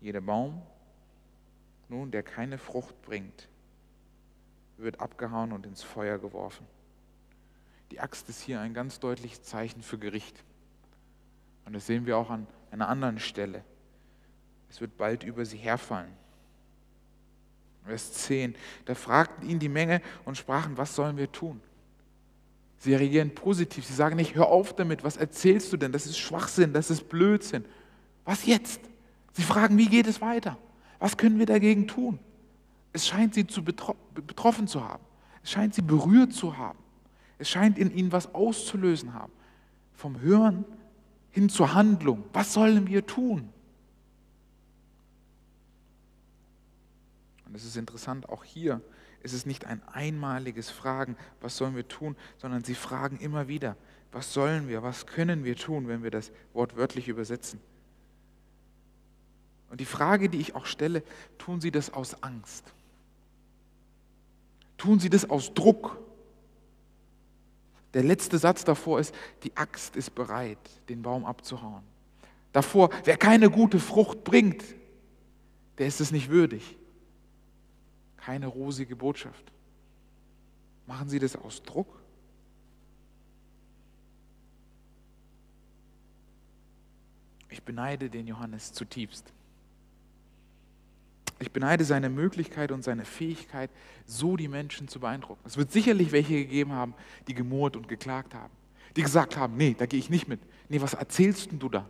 Jeder Baum, nun, der keine Frucht bringt, wird abgehauen und ins Feuer geworfen. Die Axt ist hier ein ganz deutliches Zeichen für Gericht. Und das sehen wir auch an einer anderen Stelle. Es wird bald über sie herfallen. Vers 10. Da fragten ihn die Menge und sprachen, was sollen wir tun? Sie reagieren positiv. Sie sagen nicht, hör auf damit, was erzählst du denn? Das ist Schwachsinn, das ist Blödsinn. Was jetzt? Sie fragen, wie geht es weiter? Was können wir dagegen tun? Es scheint sie zu betroffen zu haben. Es scheint sie berührt zu haben. Es scheint in ihnen was auszulösen haben. Vom Hören hin zur Handlung. Was sollen wir tun? Und es ist interessant, auch hier ist es nicht ein einmaliges Fragen, was sollen wir tun, sondern sie fragen immer wieder, was sollen wir, was können wir tun, wenn wir das Wort wörtlich übersetzen. Und die Frage, die ich auch stelle, tun sie das aus Angst? Tun sie das aus Druck? Der letzte Satz davor ist, die Axt ist bereit, den Baum abzuhauen. Davor, wer keine gute Frucht bringt, der ist es nicht würdig. Keine rosige Botschaft. Machen Sie das aus Druck? Ich beneide den Johannes zutiefst. Ich beneide seine Möglichkeit und seine Fähigkeit, so die Menschen zu beeindrucken. Es wird sicherlich welche gegeben haben, die gemurrt und geklagt haben, die gesagt haben, nee, da gehe ich nicht mit. Nee, was erzählst denn du da?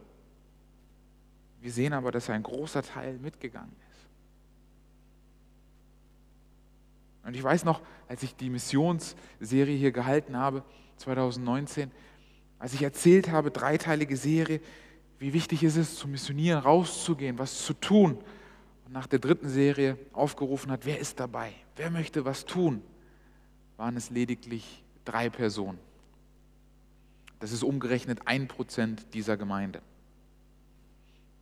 Wir sehen aber, dass ein großer Teil mitgegangen ist. Und ich weiß noch, als ich die Missionsserie hier gehalten habe, 2019, als ich erzählt habe, dreiteilige Serie, wie wichtig es ist, zu missionieren, rauszugehen, was zu tun. Und nach der dritten Serie aufgerufen hat, wer ist dabei? Wer möchte was tun? Waren es lediglich drei Personen. Das ist umgerechnet ein Prozent dieser Gemeinde.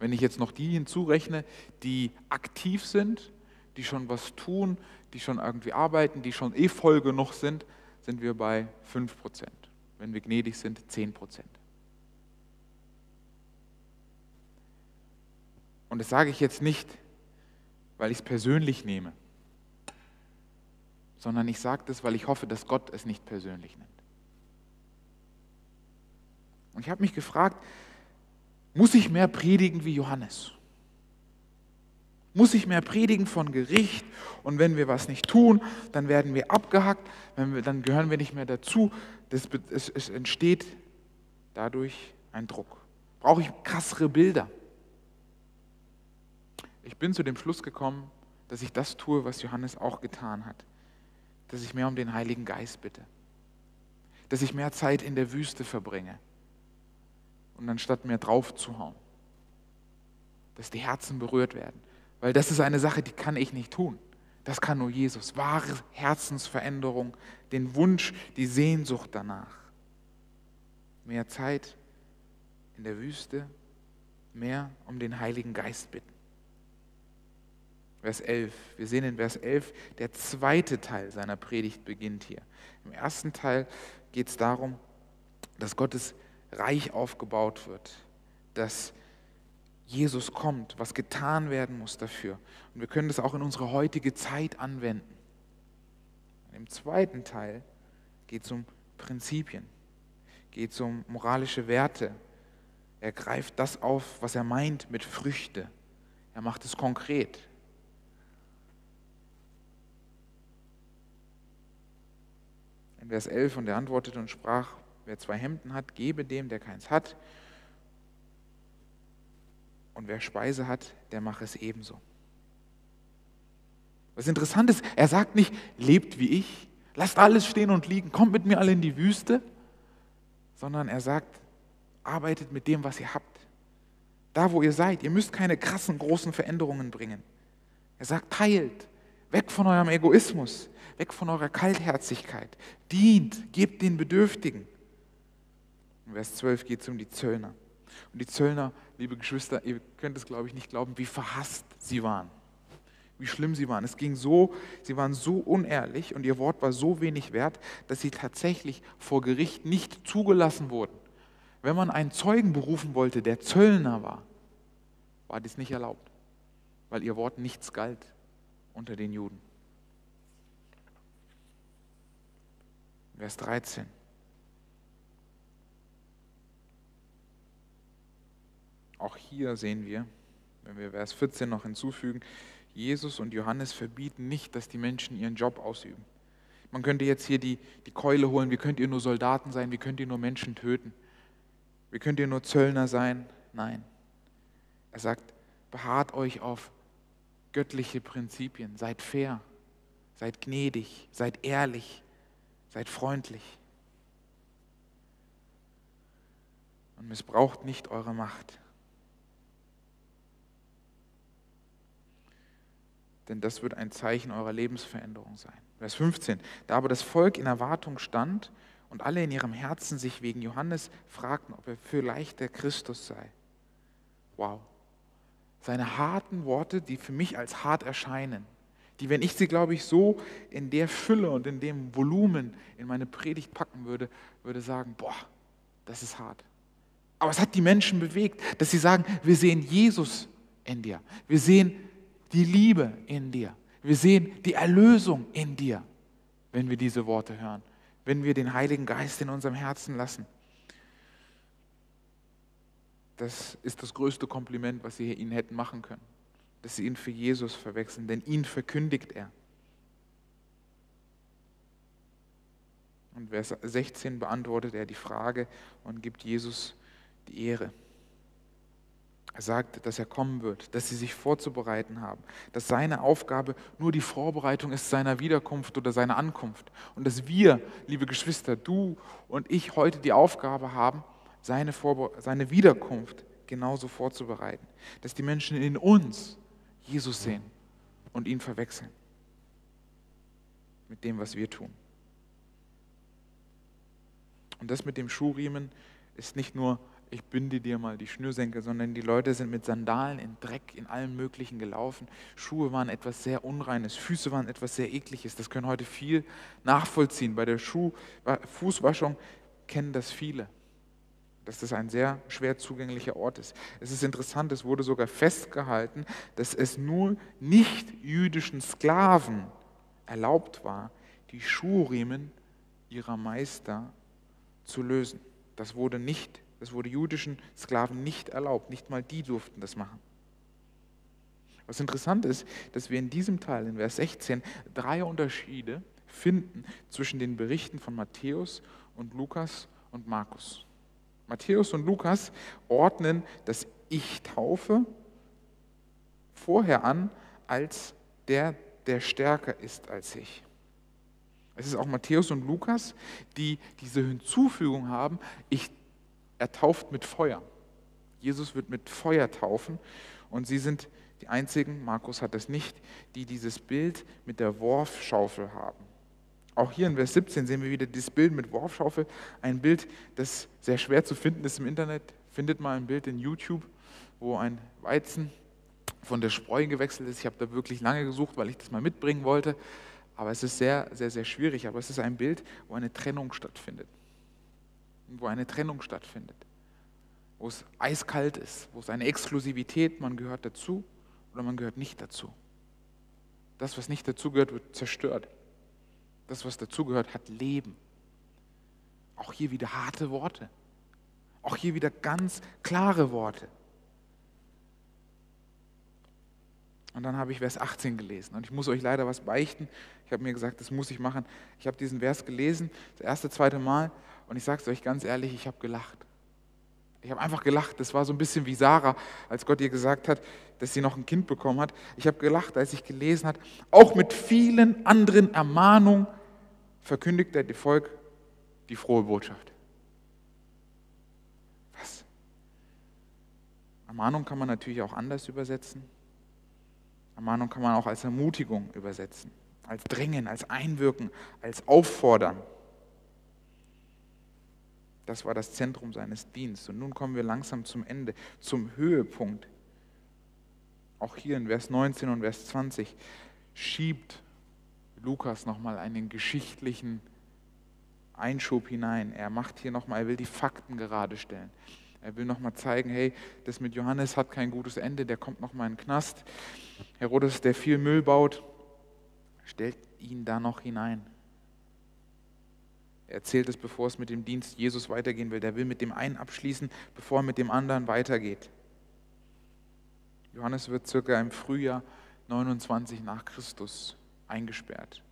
Wenn ich jetzt noch die hinzurechne, die aktiv sind, die schon was tun, die schon irgendwie arbeiten, die schon eh voll genug sind, sind wir bei 5 Prozent. Wenn wir gnädig sind, 10 Prozent. Und das sage ich jetzt nicht, weil ich es persönlich nehme, sondern ich sage das, weil ich hoffe, dass Gott es nicht persönlich nimmt. Und ich habe mich gefragt, muss ich mehr predigen wie Johannes? Muss ich mehr predigen von Gericht und wenn wir was nicht tun, dann werden wir abgehackt, wir, dann gehören wir nicht mehr dazu. Das, es, es entsteht dadurch ein Druck. Brauche ich krassere Bilder? Ich bin zu dem Schluss gekommen, dass ich das tue, was Johannes auch getan hat. Dass ich mehr um den Heiligen Geist bitte. Dass ich mehr Zeit in der Wüste verbringe. Und anstatt mehr drauf zu hauen. Dass die Herzen berührt werden. Weil das ist eine Sache, die kann ich nicht tun. Das kann nur Jesus. Wahre Herzensveränderung, den Wunsch, die Sehnsucht danach. Mehr Zeit in der Wüste, mehr um den Heiligen Geist bitten. Vers 11. Wir sehen in Vers 11, der zweite Teil seiner Predigt beginnt hier. Im ersten Teil geht es darum, dass Gottes Reich aufgebaut wird, dass Jesus kommt, was getan werden muss dafür. Und wir können das auch in unsere heutige Zeit anwenden. Im zweiten Teil geht es um Prinzipien, geht es um moralische Werte. Er greift das auf, was er meint mit Früchte. Er macht es konkret. In Vers 11, und er antwortete und sprach, wer zwei Hemden hat, gebe dem, der keins hat. Und wer Speise hat, der mache es ebenso. Was interessant ist, er sagt nicht, lebt wie ich, lasst alles stehen und liegen, kommt mit mir alle in die Wüste, sondern er sagt, arbeitet mit dem, was ihr habt. Da, wo ihr seid, ihr müsst keine krassen, großen Veränderungen bringen. Er sagt, teilt, weg von eurem Egoismus, weg von eurer Kaltherzigkeit. Dient, gebt den Bedürftigen. In Vers 12 geht es um die Zöllner. Und die Zöllner, liebe Geschwister, ihr könnt es, glaube ich, nicht glauben, wie verhasst sie waren. Wie schlimm sie waren. Es ging so, sie waren so unehrlich und ihr Wort war so wenig wert, dass sie tatsächlich vor Gericht nicht zugelassen wurden. Wenn man einen Zeugen berufen wollte, der Zöllner war, war dies nicht erlaubt, weil ihr Wort nichts galt unter den Juden. Vers 13. Auch hier sehen wir, wenn wir Vers 14 noch hinzufügen, Jesus und Johannes verbieten nicht, dass die Menschen ihren Job ausüben. Man könnte jetzt hier die, die Keule holen, wie könnt ihr nur Soldaten sein, wie könnt ihr nur Menschen töten, wie könnt ihr nur Zöllner sein. Nein, er sagt, beharrt euch auf göttliche Prinzipien, seid fair, seid gnädig, seid ehrlich, Seid freundlich und missbraucht nicht eure Macht. Denn das wird ein Zeichen eurer Lebensveränderung sein. Vers 15. Da aber das Volk in Erwartung stand und alle in ihrem Herzen sich wegen Johannes fragten, ob er vielleicht der Christus sei. Wow. Seine harten Worte, die für mich als hart erscheinen, die, wenn ich sie, glaube ich, so in der Fülle und in dem Volumen in meine Predigt packen würde, würde sagen, boah, das ist hart. Aber es hat die Menschen bewegt, dass sie sagen, wir sehen Jesus in dir. Wir sehen die Liebe in dir. Wir sehen die Erlösung in dir, wenn wir diese Worte hören, wenn wir den Heiligen Geist in unserem Herzen lassen. Das ist das größte Kompliment, was sie ihnen hätten machen können dass sie ihn für Jesus verwechseln, denn ihn verkündigt er. Und Vers 16 beantwortet er die Frage und gibt Jesus die Ehre. Er sagt, dass er kommen wird, dass sie sich vorzubereiten haben, dass seine Aufgabe nur die Vorbereitung ist seiner Wiederkunft oder seiner Ankunft und dass wir, liebe Geschwister, du und ich heute die Aufgabe haben, seine, seine Wiederkunft genauso vorzubereiten, dass die Menschen in uns Jesus sehen und ihn verwechseln mit dem, was wir tun. Und das mit dem Schuhriemen ist nicht nur, ich binde dir mal die Schnürsenkel, sondern die Leute sind mit Sandalen in Dreck, in allem Möglichen gelaufen. Schuhe waren etwas sehr Unreines, Füße waren etwas sehr Ekliges. Das können heute viel nachvollziehen. Bei der Schuh Fußwaschung kennen das viele dass das ein sehr schwer zugänglicher Ort ist. Es ist interessant, es wurde sogar festgehalten, dass es nur nicht jüdischen Sklaven erlaubt war, die Schuhriemen ihrer Meister zu lösen. Das wurde nicht, das wurde jüdischen Sklaven nicht erlaubt, nicht mal die durften das machen. Was interessant ist, dass wir in diesem Teil, in Vers 16, drei Unterschiede finden zwischen den Berichten von Matthäus und Lukas und Markus. Matthäus und Lukas ordnen das Ich Taufe vorher an als der, der stärker ist als ich. Es ist auch Matthäus und Lukas, die diese Hinzufügung haben, ich, er tauft mit Feuer. Jesus wird mit Feuer taufen und sie sind die einzigen, Markus hat das nicht, die dieses Bild mit der Worfschaufel haben. Auch hier in Vers 17 sehen wir wieder dieses Bild mit Worfschaufel, ein Bild, das sehr schwer zu finden ist im Internet. Findet mal ein Bild in YouTube, wo ein Weizen von der Spreu gewechselt ist. Ich habe da wirklich lange gesucht, weil ich das mal mitbringen wollte. Aber es ist sehr, sehr, sehr schwierig. Aber es ist ein Bild, wo eine Trennung stattfindet. Wo eine Trennung stattfindet. Wo es eiskalt ist, wo es eine Exklusivität, man gehört dazu oder man gehört nicht dazu. Das, was nicht dazu gehört, wird zerstört. Das, was dazugehört, hat Leben. Auch hier wieder harte Worte. Auch hier wieder ganz klare Worte. Und dann habe ich Vers 18 gelesen. Und ich muss euch leider was beichten. Ich habe mir gesagt, das muss ich machen. Ich habe diesen Vers gelesen, das erste, zweite Mal. Und ich sage es euch ganz ehrlich, ich habe gelacht. Ich habe einfach gelacht. Das war so ein bisschen wie Sarah, als Gott ihr gesagt hat, dass sie noch ein Kind bekommen hat. Ich habe gelacht, als ich gelesen habe, auch mit vielen anderen Ermahnungen verkündigt er dem Volk die frohe Botschaft. Was? Ermahnung kann man natürlich auch anders übersetzen. Ermahnung kann man auch als Ermutigung übersetzen, als Drängen, als Einwirken, als Auffordern. Das war das Zentrum seines Dienstes. Und nun kommen wir langsam zum Ende, zum Höhepunkt. Auch hier in Vers 19 und Vers 20 schiebt Lukas nochmal einen geschichtlichen Einschub hinein. Er macht hier nochmal, er will die Fakten gerade stellen. Er will nochmal zeigen, hey, das mit Johannes hat kein gutes Ende, der kommt nochmal in den Knast. Herodes, der viel Müll baut, stellt ihn da noch hinein. Er erzählt es, bevor es mit dem Dienst Jesus weitergehen will. Der will mit dem einen abschließen, bevor er mit dem anderen weitergeht. Johannes wird circa im Frühjahr 29 nach Christus eingesperrt.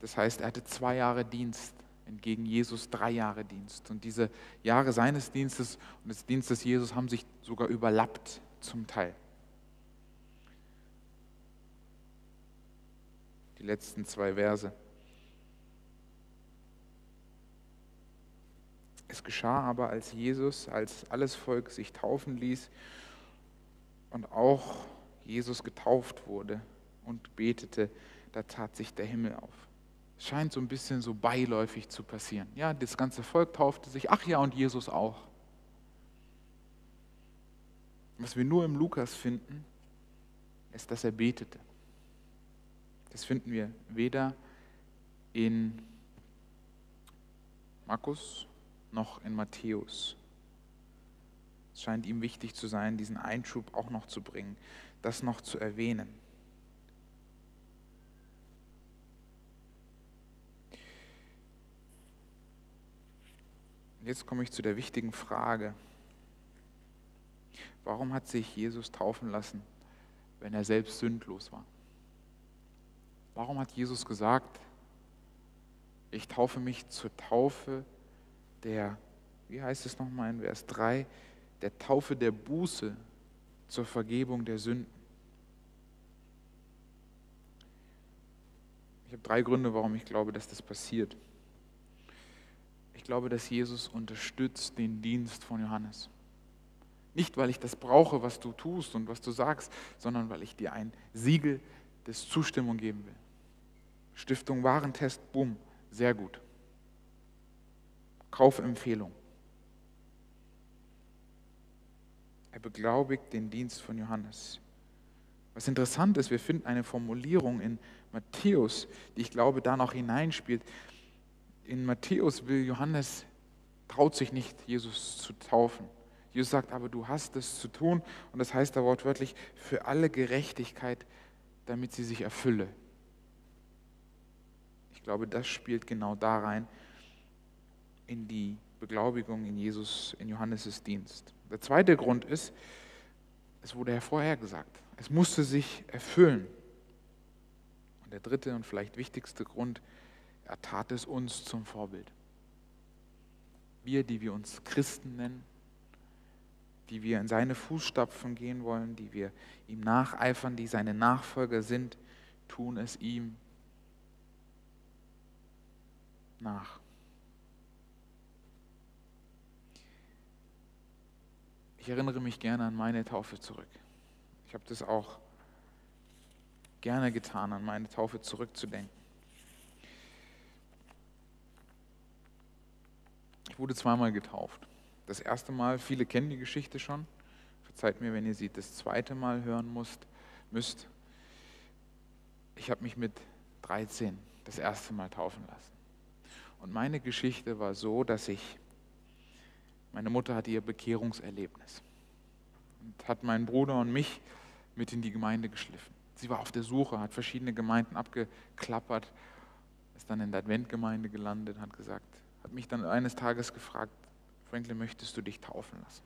Das heißt, er hatte zwei Jahre Dienst, entgegen Jesus drei Jahre Dienst. Und diese Jahre seines Dienstes und des Dienstes Jesus haben sich sogar überlappt zum Teil. Die letzten zwei Verse. Es geschah aber, als Jesus, als alles Volk sich taufen ließ und auch Jesus getauft wurde und betete, da tat sich der Himmel auf. Es scheint so ein bisschen so beiläufig zu passieren. Ja, das ganze Volk taufte sich, ach ja, und Jesus auch. Was wir nur im Lukas finden, ist, dass er betete. Das finden wir weder in Markus noch in Matthäus. Es scheint ihm wichtig zu sein, diesen Einschub auch noch zu bringen, das noch zu erwähnen. Jetzt komme ich zu der wichtigen Frage. Warum hat sich Jesus taufen lassen, wenn er selbst sündlos war? Warum hat Jesus gesagt, ich taufe mich zur Taufe der, wie heißt es nochmal in Vers 3, der Taufe der Buße zur Vergebung der Sünden? Ich habe drei Gründe, warum ich glaube, dass das passiert. Ich glaube, dass Jesus unterstützt den Dienst von Johannes. Nicht, weil ich das brauche, was du tust und was du sagst, sondern weil ich dir ein Siegel des Zustimmung geben will. Stiftung Warentest, bumm, sehr gut. Kaufempfehlung. Er beglaubigt den Dienst von Johannes. Was interessant ist, wir finden eine Formulierung in Matthäus, die ich glaube da noch hineinspielt. In Matthäus will Johannes, traut sich nicht, Jesus zu taufen. Jesus sagt aber, du hast es zu tun und das heißt da wortwörtlich, für alle Gerechtigkeit, damit sie sich erfülle glaube, das spielt genau da rein in die Beglaubigung in Jesus, in Johannes' Dienst. Der zweite Grund ist, es wurde ja vorher gesagt, es musste sich erfüllen. Und der dritte und vielleicht wichtigste Grund, er tat es uns zum Vorbild. Wir, die wir uns Christen nennen, die wir in seine Fußstapfen gehen wollen, die wir ihm nacheifern, die seine Nachfolger sind, tun es ihm nach. Ich erinnere mich gerne an meine Taufe zurück. Ich habe das auch gerne getan, an meine Taufe zurückzudenken. Ich wurde zweimal getauft. Das erste Mal, viele kennen die Geschichte schon. Verzeiht mir, wenn ihr sie das zweite Mal hören müsst. müsst. Ich habe mich mit 13 das erste Mal taufen lassen. Und meine Geschichte war so, dass ich, meine Mutter hatte ihr Bekehrungserlebnis und hat meinen Bruder und mich mit in die Gemeinde geschliffen. Sie war auf der Suche, hat verschiedene Gemeinden abgeklappert, ist dann in der Adventgemeinde gelandet, hat gesagt, hat mich dann eines Tages gefragt, Franklin, möchtest du dich taufen lassen?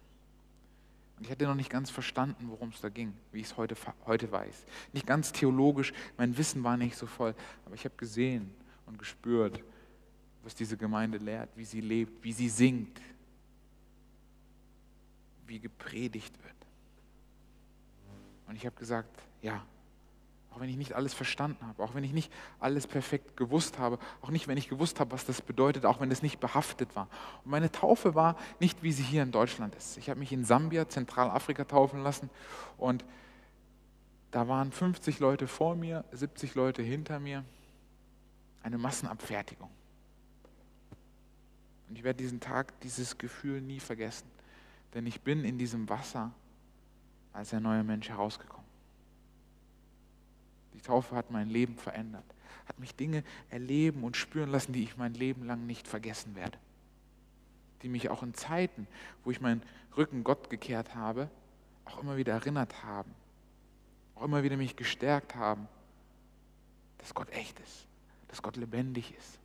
Und ich hatte noch nicht ganz verstanden, worum es da ging, wie ich es heute, heute weiß. Nicht ganz theologisch, mein Wissen war nicht so voll, aber ich habe gesehen und gespürt, was diese Gemeinde lehrt, wie sie lebt, wie sie singt, wie gepredigt wird. Und ich habe gesagt, ja, auch wenn ich nicht alles verstanden habe, auch wenn ich nicht alles perfekt gewusst habe, auch nicht, wenn ich gewusst habe, was das bedeutet, auch wenn es nicht behaftet war. Und meine Taufe war nicht, wie sie hier in Deutschland ist. Ich habe mich in Sambia, Zentralafrika, taufen lassen und da waren 50 Leute vor mir, 70 Leute hinter mir. Eine Massenabfertigung. Und ich werde diesen Tag, dieses Gefühl nie vergessen. Denn ich bin in diesem Wasser als ein neuer Mensch herausgekommen. Die Taufe hat mein Leben verändert, hat mich Dinge erleben und spüren lassen, die ich mein Leben lang nicht vergessen werde. Die mich auch in Zeiten, wo ich meinen Rücken Gott gekehrt habe, auch immer wieder erinnert haben. Auch immer wieder mich gestärkt haben, dass Gott echt ist, dass Gott lebendig ist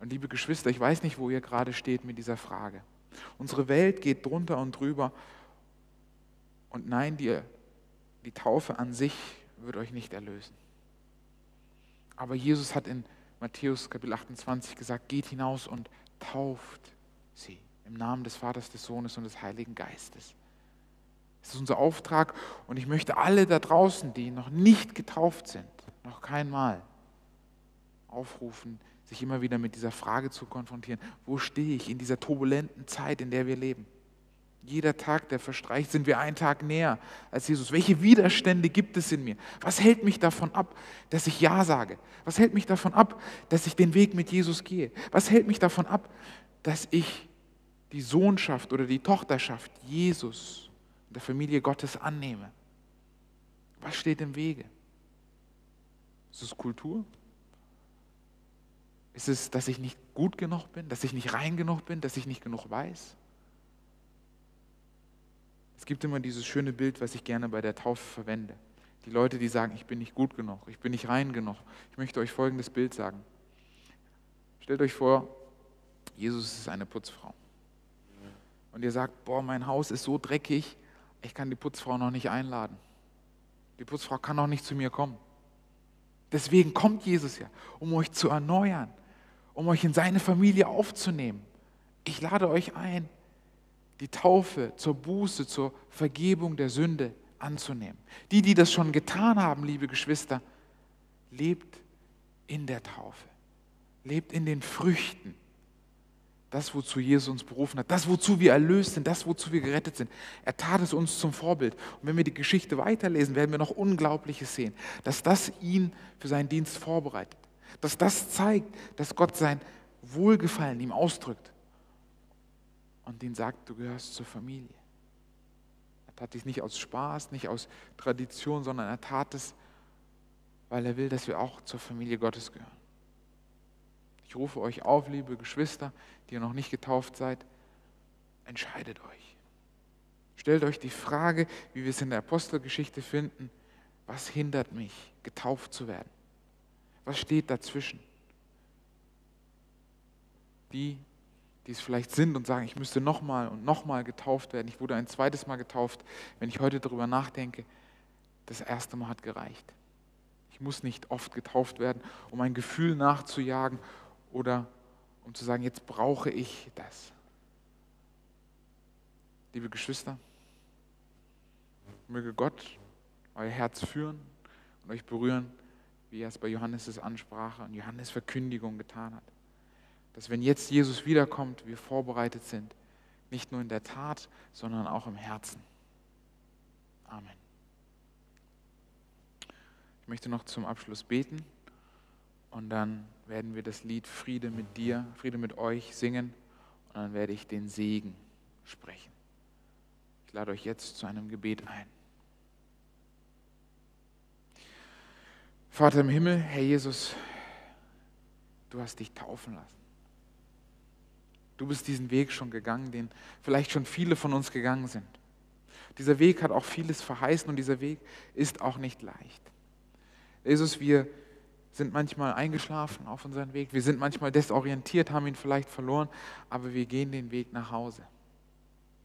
und liebe Geschwister, ich weiß nicht, wo ihr gerade steht mit dieser Frage. Unsere Welt geht drunter und drüber. Und nein, die, die Taufe an sich wird euch nicht erlösen. Aber Jesus hat in Matthäus Kapitel 28 gesagt, geht hinaus und tauft sie im Namen des Vaters, des Sohnes und des Heiligen Geistes. Das ist unser Auftrag und ich möchte alle da draußen, die noch nicht getauft sind, noch kein Mal, aufrufen, sich immer wieder mit dieser Frage zu konfrontieren, wo stehe ich in dieser turbulenten Zeit, in der wir leben? Jeder Tag, der verstreicht, sind wir einen Tag näher als Jesus. Welche Widerstände gibt es in mir? Was hält mich davon ab, dass ich Ja sage? Was hält mich davon ab, dass ich den Weg mit Jesus gehe? Was hält mich davon ab, dass ich die Sohnschaft oder die Tochterschaft Jesus der Familie Gottes annehme? Was steht im Wege? Ist es Kultur? Ist es, dass ich nicht gut genug bin, dass ich nicht rein genug bin, dass ich nicht genug weiß? Es gibt immer dieses schöne Bild, was ich gerne bei der Taufe verwende. Die Leute, die sagen, ich bin nicht gut genug, ich bin nicht rein genug. Ich möchte euch folgendes Bild sagen. Stellt euch vor, Jesus ist eine Putzfrau. Und ihr sagt, boah, mein Haus ist so dreckig, ich kann die Putzfrau noch nicht einladen. Die Putzfrau kann auch nicht zu mir kommen. Deswegen kommt Jesus ja, um euch zu erneuern, um euch in seine Familie aufzunehmen. Ich lade euch ein, die Taufe zur Buße, zur Vergebung der Sünde anzunehmen. Die, die das schon getan haben, liebe Geschwister, lebt in der Taufe, lebt in den Früchten. Das, wozu Jesus uns berufen hat, das, wozu wir erlöst sind, das, wozu wir gerettet sind. Er tat es uns zum Vorbild. Und wenn wir die Geschichte weiterlesen, werden wir noch Unglaubliches sehen, dass das ihn für seinen Dienst vorbereitet, dass das zeigt, dass Gott sein Wohlgefallen ihm ausdrückt und ihn sagt, du gehörst zur Familie. Er tat dies nicht aus Spaß, nicht aus Tradition, sondern er tat es, weil er will, dass wir auch zur Familie Gottes gehören. Ich rufe euch auf, liebe Geschwister, die ihr noch nicht getauft seid, entscheidet euch. Stellt euch die Frage, wie wir es in der Apostelgeschichte finden, was hindert mich, getauft zu werden? Was steht dazwischen? Die, die es vielleicht sind und sagen, ich müsste nochmal und nochmal getauft werden. Ich wurde ein zweites Mal getauft. Wenn ich heute darüber nachdenke, das erste Mal hat gereicht. Ich muss nicht oft getauft werden, um ein Gefühl nachzujagen oder um zu sagen, jetzt brauche ich das. Liebe Geschwister, möge Gott euer Herz führen und euch berühren, wie er es bei Johannes' Ansprache und Johannes Verkündigung getan hat dass wenn jetzt Jesus wiederkommt, wir vorbereitet sind, nicht nur in der Tat, sondern auch im Herzen. Amen. Ich möchte noch zum Abschluss beten und dann werden wir das Lied Friede mit dir, Friede mit euch singen und dann werde ich den Segen sprechen. Ich lade euch jetzt zu einem Gebet ein. Vater im Himmel, Herr Jesus, du hast dich taufen lassen. Du bist diesen Weg schon gegangen, den vielleicht schon viele von uns gegangen sind. Dieser Weg hat auch vieles verheißen und dieser Weg ist auch nicht leicht. Jesus, wir sind manchmal eingeschlafen auf unseren Weg, wir sind manchmal desorientiert, haben ihn vielleicht verloren, aber wir gehen den Weg nach Hause,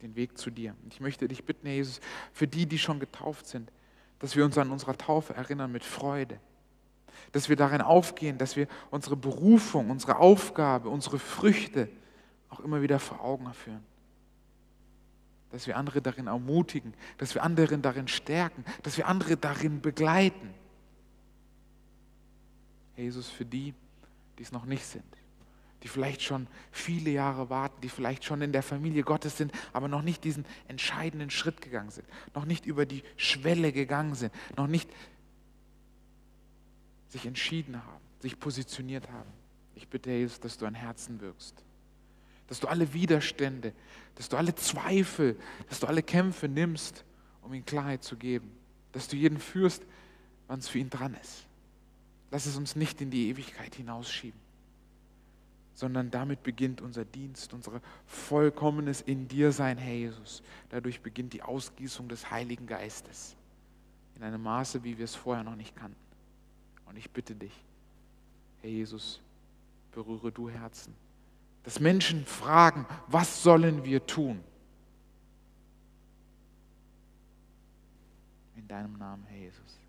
den Weg zu dir. Und ich möchte dich bitten, Jesus, für die, die schon getauft sind, dass wir uns an unserer Taufe erinnern mit Freude, dass wir darin aufgehen, dass wir unsere Berufung, unsere Aufgabe, unsere Früchte, auch immer wieder vor Augen führen. Dass wir andere darin ermutigen, dass wir andere darin stärken, dass wir andere darin begleiten. Jesus, für die, die es noch nicht sind, die vielleicht schon viele Jahre warten, die vielleicht schon in der Familie Gottes sind, aber noch nicht diesen entscheidenden Schritt gegangen sind, noch nicht über die Schwelle gegangen sind, noch nicht sich entschieden haben, sich positioniert haben. Ich bitte, Jesus, dass du ein Herzen wirkst dass du alle Widerstände, dass du alle Zweifel, dass du alle Kämpfe nimmst, um ihm Klarheit zu geben, dass du jeden führst, wann es für ihn dran ist. Lass es uns nicht in die Ewigkeit hinausschieben, sondern damit beginnt unser Dienst, unser vollkommenes in dir sein, Herr Jesus. Dadurch beginnt die Ausgießung des Heiligen Geistes in einem Maße, wie wir es vorher noch nicht kannten. Und ich bitte dich, Herr Jesus, berühre du Herzen dass Menschen fragen, was sollen wir tun? In deinem Namen, Herr Jesus.